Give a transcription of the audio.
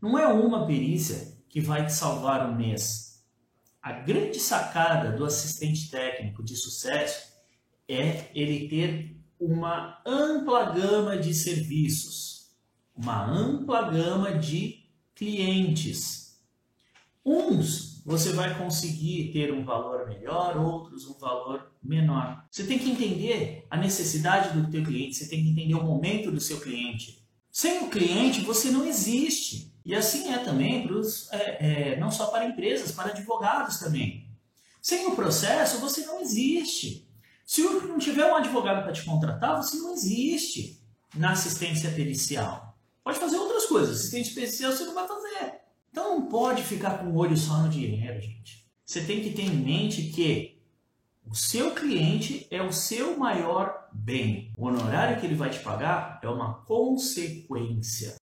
Não é uma perícia que vai te salvar um mês. A grande sacada do assistente técnico de sucesso é ele ter uma ampla gama de serviços, uma ampla gama de clientes. Uns você vai conseguir ter um valor melhor, outros um valor menor. Você tem que entender a necessidade do teu cliente, você tem que entender o momento do seu cliente. Sem o cliente você não existe. E assim é também pros, é, é, não só para empresas, para advogados também. Sem o processo você não existe. Se não tiver um advogado para te contratar, você não existe na assistência pericial. Pode fazer outras coisas, assistente pericial você não vai fazer. Então não pode ficar com o olho só no dinheiro, gente. Você tem que ter em mente que o seu cliente é o seu maior bem. O honorário que ele vai te pagar é uma consequência.